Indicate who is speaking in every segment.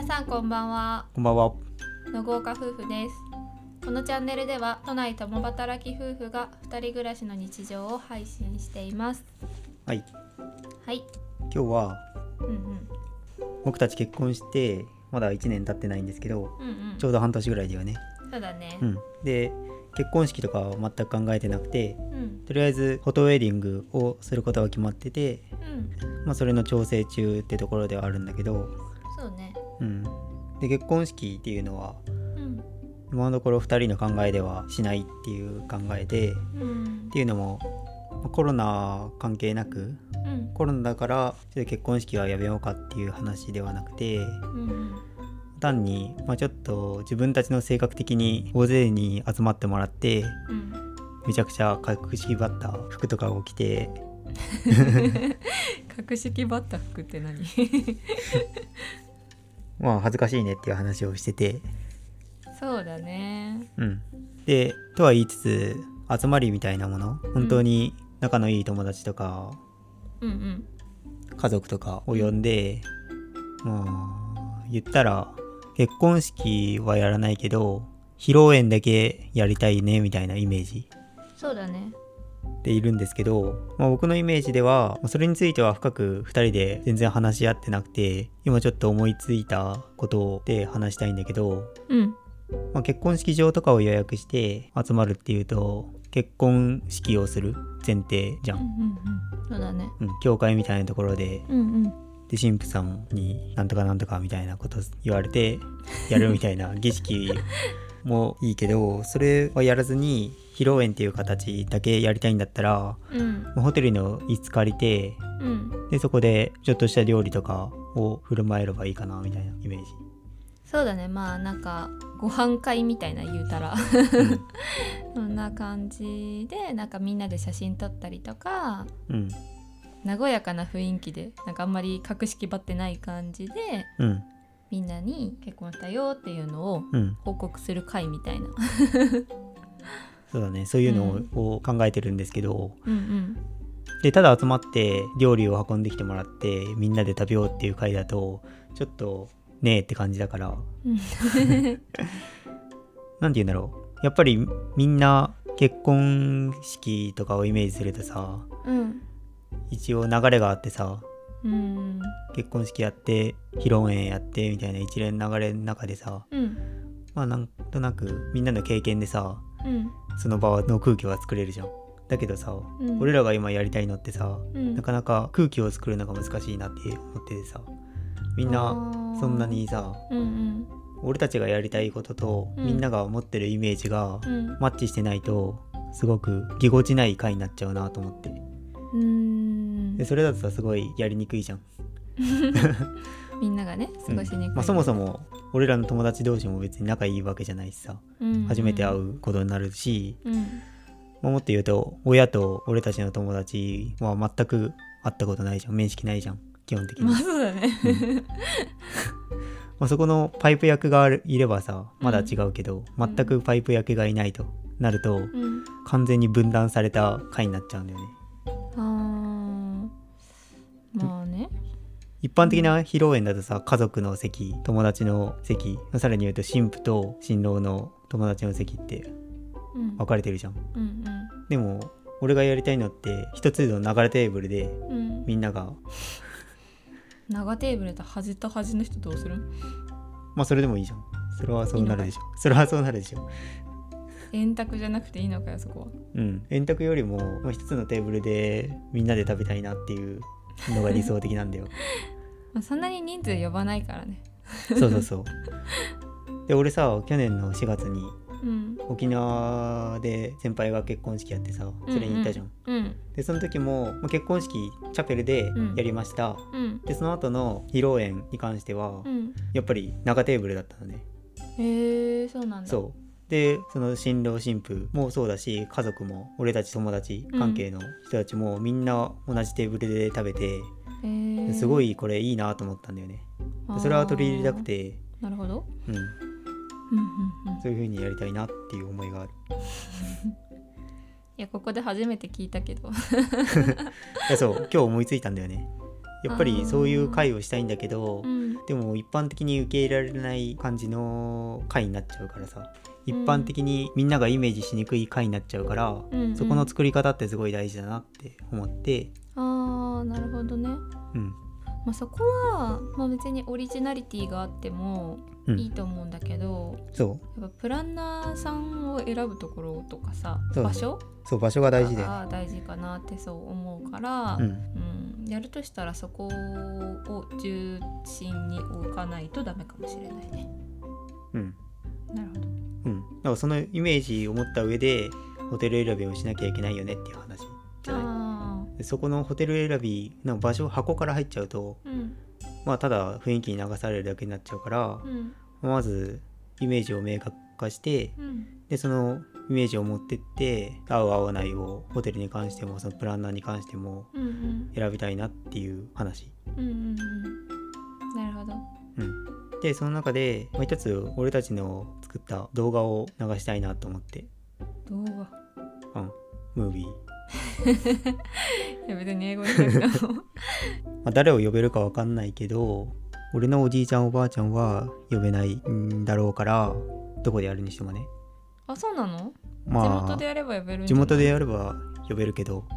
Speaker 1: 皆さんこんばんは。
Speaker 2: こんばんは。
Speaker 1: の豪華夫婦です。このチャンネルでは都内共働き夫婦が2人暮らしの日常を配信しています。
Speaker 2: はい。
Speaker 1: はい。
Speaker 2: 今日は
Speaker 1: うんうん。
Speaker 2: 僕たち結婚してまだ1年経ってないんですけど、
Speaker 1: うんうん。
Speaker 2: ちょうど半年ぐらいだよね。
Speaker 1: そうだね。
Speaker 2: うん。で、結婚式とかは全く考えてなくて、
Speaker 1: うん。
Speaker 2: とりあえずフォトウェディングをすることが決まってて、
Speaker 1: うん。
Speaker 2: まあそれの調整中ってところではあるんだけど、
Speaker 1: そう
Speaker 2: ん。で、結婚式っていうのは
Speaker 1: うん。
Speaker 2: 今のところ2人の考えではしないっていう考えで、っ
Speaker 1: うん。
Speaker 2: ていうのもまあコロナ関係なく
Speaker 1: うん。
Speaker 2: コロナだからちょっと結婚式はやめようかっていう話ではなくて
Speaker 1: うん。
Speaker 2: 単に、まあ、ちょっと自分たちの性格的に大勢に集まってもらって
Speaker 1: うん。
Speaker 2: めちゃくちゃ格式ばった服とかを着て
Speaker 1: 格式ばった服って何？
Speaker 2: まあ恥ずかしいねっていう話をしてて。
Speaker 1: そうだね。
Speaker 2: うん。でとは言いつつ集まりみたいなもの。本当に仲のいい友達とか
Speaker 1: うんうん。
Speaker 2: 家族とかを呼んでまあ言ったら結婚式はやらないけど披露宴だけやりたいねみたいなイメージ。
Speaker 1: そうだね
Speaker 2: でいるんですけど、まあ、僕のイメージではまあそれについては深く2人で全然話し合ってなくて今ちょっと思いついたことで話したいんだけど、
Speaker 1: うん。
Speaker 2: まあ、結婚式場とかを予約して集まるっていうと結婚式をする前提じゃ
Speaker 1: うんうん
Speaker 2: ん、
Speaker 1: うん。そうだね。
Speaker 2: うん、教会みたいなところで
Speaker 1: うんうん。
Speaker 2: で神父さんになんとかなんとかみたいなこと言われてやるみたいな儀式もいいけどそれはやらずに披露宴っていう形だけやりたいんだったら
Speaker 1: うん。
Speaker 2: まあホテルの椅子借りて
Speaker 1: うん。
Speaker 2: でそこでちょっとした料理とかを振る舞えればいいかなみたいなイメージ。
Speaker 1: そうだね。まあなんかご飯会みたいな言うたら。
Speaker 2: うん。
Speaker 1: そんな感じでなんかみんなで写真撮ったりとか
Speaker 2: うん。
Speaker 1: 和やかな雰囲気でなんかあんまり格式ばってない感じで
Speaker 2: うん。
Speaker 1: みんなに結婚したよっていうのを
Speaker 2: うん。
Speaker 1: 報告する会みたいな
Speaker 2: そうだね。そういうのを考えてるんですけど、
Speaker 1: うんうん。
Speaker 2: でただ集まって料理を運んできてもらってみんなで食べようっていう会だとちょっとねえって感じだから。
Speaker 1: うん。
Speaker 2: なんて言うんだろう。やっぱりみんな結婚式とかをイメージするとさ
Speaker 1: うん。
Speaker 2: 一応流れがあってさ
Speaker 1: うん。
Speaker 2: 結婚式やって披露宴やってみたいな一連流れの中でさ
Speaker 1: うん。
Speaker 2: まあなんとなくみんなの経験でさ
Speaker 1: うん
Speaker 2: その場の空気は作れるじゃん。だけどさ、
Speaker 1: うん。
Speaker 2: 俺らが今やりたいのってさ
Speaker 1: うん。
Speaker 2: なかなか空気を作るのが難しいなって思っててさみんなそんなにさ
Speaker 1: うんうん。
Speaker 2: 俺たちがやりたいことと
Speaker 1: うん。
Speaker 2: みんなが持ってるイメージが
Speaker 1: うん。
Speaker 2: マッチしてないとすごくぎこちない回になっちゃうなと思って。
Speaker 1: うん。
Speaker 2: でそれだとさすごいやりにくいじゃん、
Speaker 1: みんまあね過ごしにくい、
Speaker 2: うんまあ、そもそも俺らの友達同士も別に仲いいわけじゃないしさ。
Speaker 1: うん。
Speaker 2: 初めて会うことになるし、
Speaker 1: うん。
Speaker 2: まあもっと言うと親と俺たちの友達は全く会ったことないじゃん。面識ないじゃん。基本的に、
Speaker 1: まあそうだね。
Speaker 2: まあ、そこのパイプ役がいればさまだ違うけど、
Speaker 1: うん。
Speaker 2: 全くパイプ役がいないとなると、
Speaker 1: うん。
Speaker 2: 完全に分断された回になっちゃうんだよね一般的な披露宴だとさ家族の席友達の席さらに言うと新婦と新郎の友達の席って
Speaker 1: うん。
Speaker 2: 分かれてるじゃん。
Speaker 1: うん
Speaker 2: でも俺がやりたいのって一つの流れテーブルで
Speaker 1: うん。うん
Speaker 2: みんなが
Speaker 1: 長テーブルと端と端の人どうする？
Speaker 2: まあそれでもいいじゃん。それはそうなるでしょ。それはそうなるでしょ。
Speaker 1: 円卓じゃなくていいのかよそこは。
Speaker 2: うん。円卓よりも、まあ、一つのテーブルでみんなで食べたいなっていうのが理想的なんだよ。
Speaker 1: まあそんなに人数呼ばないからね。
Speaker 2: そうそうそう。で俺さ去年の4月に
Speaker 1: うん。
Speaker 2: 沖縄で先輩が結婚式やってさそれに行ったじゃん、
Speaker 1: うん
Speaker 2: でその時も、まあ、結婚式チャペルで
Speaker 1: うん。
Speaker 2: やりました、
Speaker 1: うん。
Speaker 2: でその後の披露宴に関しては、
Speaker 1: うん。
Speaker 2: やっぱり長テーブルだったのね。
Speaker 1: へえそうなんだ。
Speaker 2: そうでその新郎新婦もそうだし家族も俺たち友達関係の人たちもみんな同じテーブルで食べて、
Speaker 1: へえ
Speaker 2: すごいこれいいなと思ったんだよね。でそれは取り入れたくて、
Speaker 1: なるほど。
Speaker 2: うん、
Speaker 1: うんうんうん。
Speaker 2: そういう風にやりたいなっていう思いがある。
Speaker 1: いやここで初めて聞いたけど。
Speaker 2: いやそう。今日思いついたんだよね。やっぱりそういう会をしたいんだけど、
Speaker 1: うん。
Speaker 2: でも一般的に受け入れられない感じの回になっちゃうからさ一般的にみんながイメージしにくい回になっちゃうから、
Speaker 1: うんうん。
Speaker 2: そこの作り方ってすごい大事だなって思って。
Speaker 1: あーなるほどね、
Speaker 2: うん。
Speaker 1: まあ、そこは、まあ、別にオリジナリティがあっても
Speaker 2: うん。
Speaker 1: いいと思うんだけど、
Speaker 2: そ
Speaker 1: やっぱプランナーさんを選ぶところとかさ
Speaker 2: そう
Speaker 1: 場所？
Speaker 2: うそう場所が大事だよね
Speaker 1: が大事かなってそう思うから、
Speaker 2: うん。
Speaker 1: うん。やるとしたらそこを中心に置かないとダメかもしれないね。
Speaker 2: うん。
Speaker 1: なるほど。
Speaker 2: うん。だからそのイメージを持った上でホテル選びをしなきゃいけないよねっていう話じゃない？そこのホテル選びの場所箱から入っちゃうと
Speaker 1: あ、うん。
Speaker 2: まあただ雰囲気に流されるだけになっちゃうから
Speaker 1: うん。
Speaker 2: まずイメージを明確化して
Speaker 1: うん。
Speaker 2: でそのイメージを持ってって合う合わないをホテルに関してもそのプランナーに関しても選びたいなっていう話。
Speaker 1: うんうんうん。なるほど。
Speaker 2: うん。でその中でもう一つ俺たちの作った動画を流したいなと思って
Speaker 1: 動画？
Speaker 2: うんムービー、
Speaker 1: いや別に英語でなくても。
Speaker 2: まあ、誰を呼べるかわかんないけど俺のおじいちゃんおばあちゃんは呼べないんだろうからどこでやるにしてもね
Speaker 1: あそうなの？
Speaker 2: まあ
Speaker 1: 地元でやれば呼べるんじ
Speaker 2: 地
Speaker 1: ゃない？
Speaker 2: 元でやれば呼べるけど、ま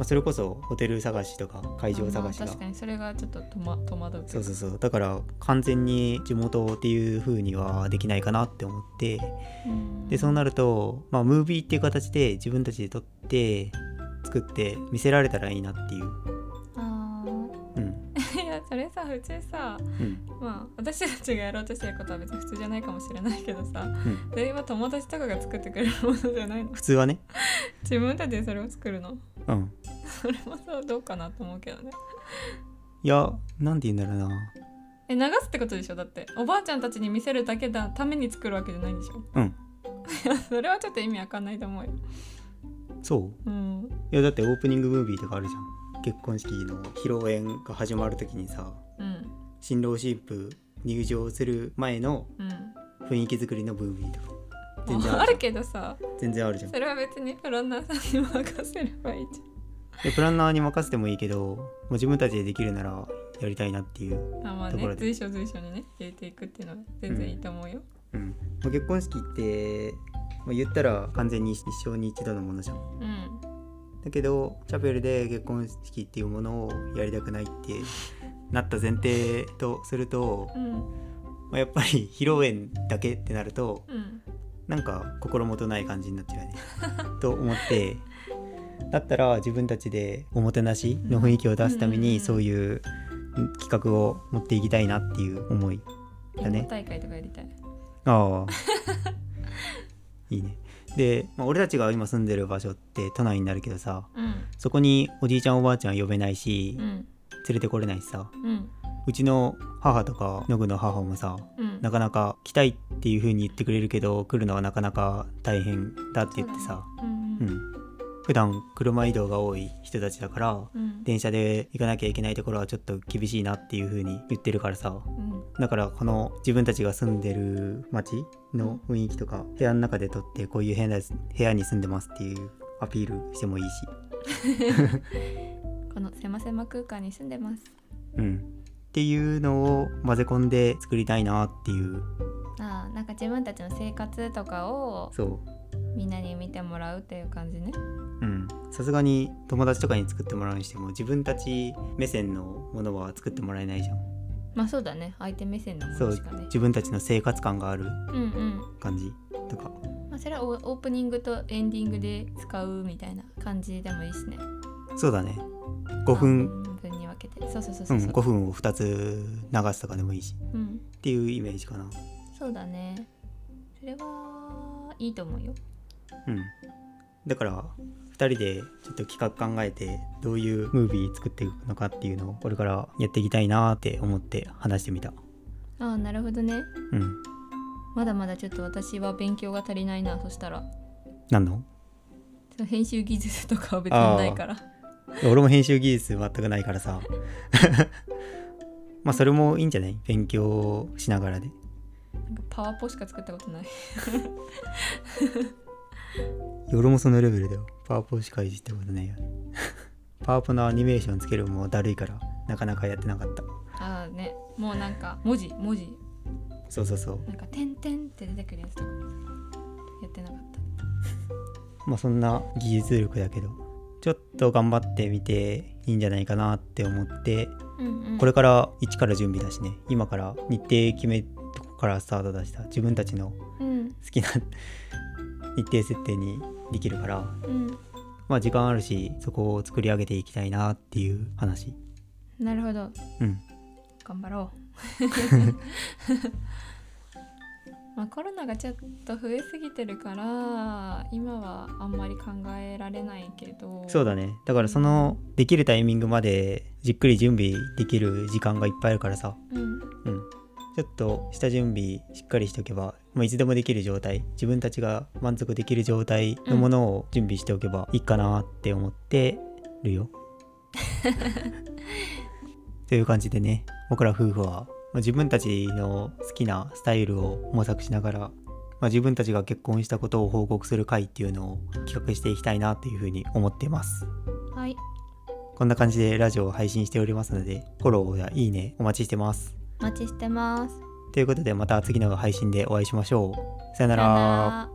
Speaker 2: あ、それこそホテル探しとか会場探しが
Speaker 1: あまあ確かにそれがちょっと戸,、ま、戸惑う。
Speaker 2: そうそうそう。だから完全に地元っていう風にはできないかなって思って。
Speaker 1: うん。
Speaker 2: でそうなるとまあムービーっていう形で自分たちで撮って作って見せられたらいいなっていう。
Speaker 1: あ
Speaker 2: うん。
Speaker 1: ー いやそれさ普通さ
Speaker 2: うん。
Speaker 1: まあ私たちがやろうとしてることは別に普通じゃないかもしれないけどさ
Speaker 2: うん。
Speaker 1: それは友達とかが作ってくれるものじゃないの？
Speaker 2: 普通はね。
Speaker 1: 自分たちでそれを作るの？
Speaker 2: うん
Speaker 1: それもさどうかなと思うけどね。
Speaker 2: いやなんて言うんだろうな。
Speaker 1: え流すってことでしょ？だっておばあちゃんたちに見せるだけだために作るわけじゃないんでしょ？
Speaker 2: うん。
Speaker 1: それはちょっと意味わかんないと思うよ。
Speaker 2: そう。
Speaker 1: うん。
Speaker 2: いやだってオープニングムービーとかあるじゃん。結婚式の披露宴が始まる時にさ
Speaker 1: うん。
Speaker 2: 新郎新婦入場する前の
Speaker 1: うん。
Speaker 2: 雰囲気作りのムービーとか。全然
Speaker 1: あ
Speaker 2: ある
Speaker 1: るけどさ。
Speaker 2: 全然あるじゃん。
Speaker 1: それは別にプランナーさんに任せればいいじ
Speaker 2: でプランナーに任せてもいいけどもう自分たちでできるならやりたいなっていう、
Speaker 1: あまあね随所随所にね入れていくっていうのは全然いいと思うよ。
Speaker 2: うん。まあ結婚式って、まあ、言ったら完全に一生に一度のものじゃん。
Speaker 1: うん。
Speaker 2: だけどチャペルで結婚式っていうものをやりたくないってなった前提とすると、
Speaker 1: うん。
Speaker 2: まあ、やっぱり披露宴だけってなると
Speaker 1: うん。
Speaker 2: なんか心もとない感じになっちゃうよね。と思ってだったら自分たちでおもてなしの雰囲気を出すため
Speaker 1: うん
Speaker 2: にそういう企画を持っていきたいなっていう思いだね。
Speaker 1: 大会とかやりたい。
Speaker 2: ああ。いいね。で、まあ、俺たちが今住んでる場所って都内になるけどさ
Speaker 1: うん。
Speaker 2: そこにおじいちゃんおばあちゃん呼べないし
Speaker 1: うん。
Speaker 2: 連れてこれないしさ
Speaker 1: うん。
Speaker 2: うちの母とかノグの母もさ
Speaker 1: うん。
Speaker 2: なかなか来たいっていう風に言ってくれるけど来るのはなかなか大変だって言ってさ。
Speaker 1: うん
Speaker 2: う
Speaker 1: うん。
Speaker 2: ん普段車移動が多い人たちだから
Speaker 1: うん。
Speaker 2: 電車で行かなきゃいけないところはちょっと厳しいなっていう風に言ってるからさ。
Speaker 1: うん。
Speaker 2: だからこの自分たちが住んでる町の雰囲気とか部屋の中で撮ってこういう部屋に住んでますっていうアピールしてもいいし。
Speaker 1: この狭狭空間に住んでます。
Speaker 2: うん。っていうのを混ぜ込んで作りたいなっていう。
Speaker 1: ああなんか自分たちの生活とかを
Speaker 2: そ
Speaker 1: みんなに見てもらうっていう感じね。
Speaker 2: ううん。さすがに友達とかに作ってもらうにしても自分たち目線のものは作ってもらえないじゃん。
Speaker 1: まあそうだね。相手目線のも
Speaker 2: そう
Speaker 1: のしかね。
Speaker 2: 自分たちの生活感がある
Speaker 1: うんうん
Speaker 2: 感じ。とか。
Speaker 1: まあそれはオオープニングとエンディングで使うみたいな感じでもいいしね。
Speaker 2: そうだね。5分。
Speaker 1: 半分に分けて。そうそうそう
Speaker 2: う
Speaker 1: そう。う
Speaker 2: 5分を2つ流すとかでもいいし。
Speaker 1: うん。
Speaker 2: っていうイメージかな。
Speaker 1: そうだね。それはいいと思うよ
Speaker 2: うん。だから2人でちょっと企画考えてどういうムービー作っていくのかっていうのをこれからやっていきたいなって思って話してみた。
Speaker 1: ああなるほどね。
Speaker 2: うん。
Speaker 1: まだまだちょっと私は勉強が足りないなそしたら。
Speaker 2: 何の？
Speaker 1: 編集技術とかは別にないから。
Speaker 2: 俺も編集技術全くないからさ。まあそれもいいんじゃない？勉強しながらで。
Speaker 1: なんかパワポしか作ったことない
Speaker 2: 俺もそのレベルだよ。パワポしかいじったことないよ。パワポのアニメーションつけるのもだるいからなかなかやってなかった。
Speaker 1: ああね。もうなんか文字文字。
Speaker 2: そうそうそう。
Speaker 1: なんか「点々」って出てくるやつとかやってなかった。
Speaker 2: まあそんな技術力だけどちょっと頑張ってみていいんじゃないかなって思って
Speaker 1: うんうん。
Speaker 2: これから一から準備だしね。今から日程決めとこからスタートだした自分たちの
Speaker 1: うん。
Speaker 2: 好きな日程設定にできるから
Speaker 1: うん。
Speaker 2: まあ時間あるしそこを作り上げていきたいなっていう話。
Speaker 1: なるほど。
Speaker 2: うん。
Speaker 1: 頑張ろう。まあコロナがちょっと増えすぎてるから今はあんまり考えられないけど。
Speaker 2: そうだね。だからそのできるタイミングまでじっくり準備できる時間がいっぱいあるからさ。
Speaker 1: うん。
Speaker 2: うんちょっと下準備しっかりしておけば、まあ、いつでもできる状態自分たちが満足できる状態のものを準備しておけばいいかなって思ってるよ。という感じでね僕ら夫婦は、まあ自分たちの好きなスタイルを模索しながら、まあ、自分たちが結婚したことを報告する会っていうのを企画していきたいなというふうに思っています。
Speaker 1: はい
Speaker 2: こんな感じでラジオを配信しておりますのでフォローやいいねお待ちしてます。
Speaker 1: お待ちしてます。
Speaker 2: ということでまた次の配信でお会いしましょう。さよな
Speaker 1: ら。